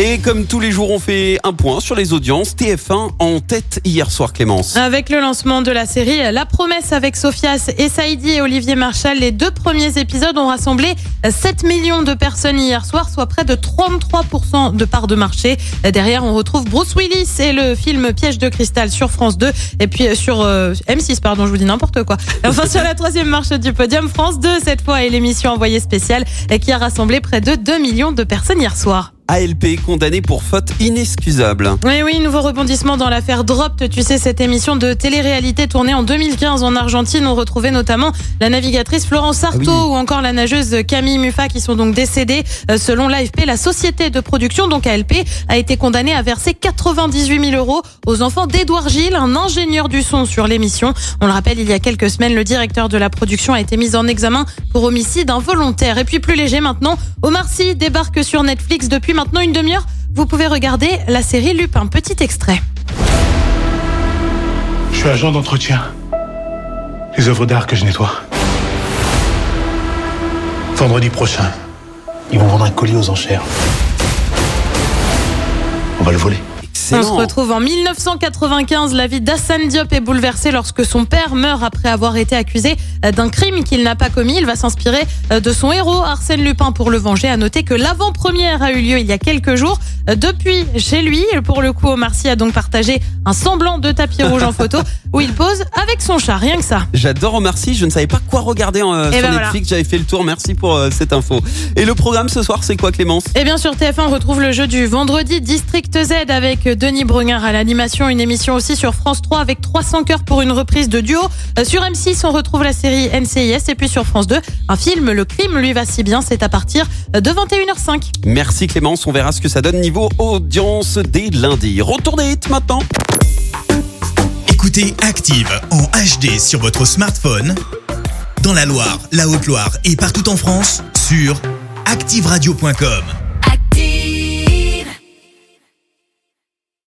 Et comme tous les jours, on fait un point sur les audiences. TF1 en tête hier soir, Clémence. Avec le lancement de la série La Promesse avec Sophias et Saïdi et Olivier Marchal, les deux premiers épisodes ont rassemblé 7 millions de personnes hier soir, soit près de 33% de part de marché. Derrière, on retrouve Bruce Willis et le film Piège de cristal sur France 2 et puis sur euh, M6, pardon, je vous dis n'importe quoi. Enfin, sur la troisième marche du podium, France 2 cette fois et l'émission envoyée spéciale qui a rassemblé près de 2 millions de personnes hier soir. ALP condamné pour faute inexcusable. Oui, oui, nouveau rebondissement dans l'affaire Dropped. Tu sais, cette émission de télé-réalité tournée en 2015 en Argentine. On retrouvait notamment la navigatrice Florence Sarto Ah oui. ou encore la nageuse Camille Muffat qui sont donc décédées. Euh, Selon l'AFP, la société de production, donc ALP, a été condamnée à verser 98 000 euros aux enfants d'Edouard Gilles, un ingénieur du son sur l'émission. On le rappelle, il y a quelques semaines, le directeur de la production a été mis en examen pour homicide involontaire. Et puis plus léger maintenant, Omar Sy débarque sur Netflix depuis maintenant une demi-heure. Vous pouvez regarder la série Lupin. Petit extrait. Je suis agent d'entretien. Les œuvres d'art que je nettoie. Vendredi prochain, ils vont vendre un colis aux enchères. On va le voler. On se retrouve en 1995. La vie d'Hassan Diop est bouleversée lorsque son père meurt après avoir été accusé euh, d'un crime qu'il n'a pas commis. Il va s'inspirer euh, de son héros, Arsène Lupin, pour le venger. À noter que l'avant-première a eu lieu il y a quelques jours. Euh, Depuis, chez lui, pour le coup, Omar Sy a donc partagé un semblant de tapis rouge en photo où il pose avec son chat. Rien que ça. J'adore Omar Sy, je ne savais pas quoi regarder euh, Eh sur ben voilà. Netflix, j'avais fait le tour, merci pour euh, cette info. Et le programme ce soir, c'est quoi Clémence? Et bien sur TF1, on retrouve le jeu du vendredi District Z avec Denis Brunner à l'animation, une émission aussi sur France 3 avec 300 cœurs pour une reprise de duo. Euh, Sur M6, on retrouve la série NCIS et puis sur France 2, un film Le crime lui va si bien, c'est à partir de 21h05. Merci Clémence, on verra ce que ça donne niveau audience dès lundi. Retour des hits maintenant. Écoutez Active en HD sur votre smartphone, dans la Loire, la Haute-Loire et partout en France, sur activeradio.com.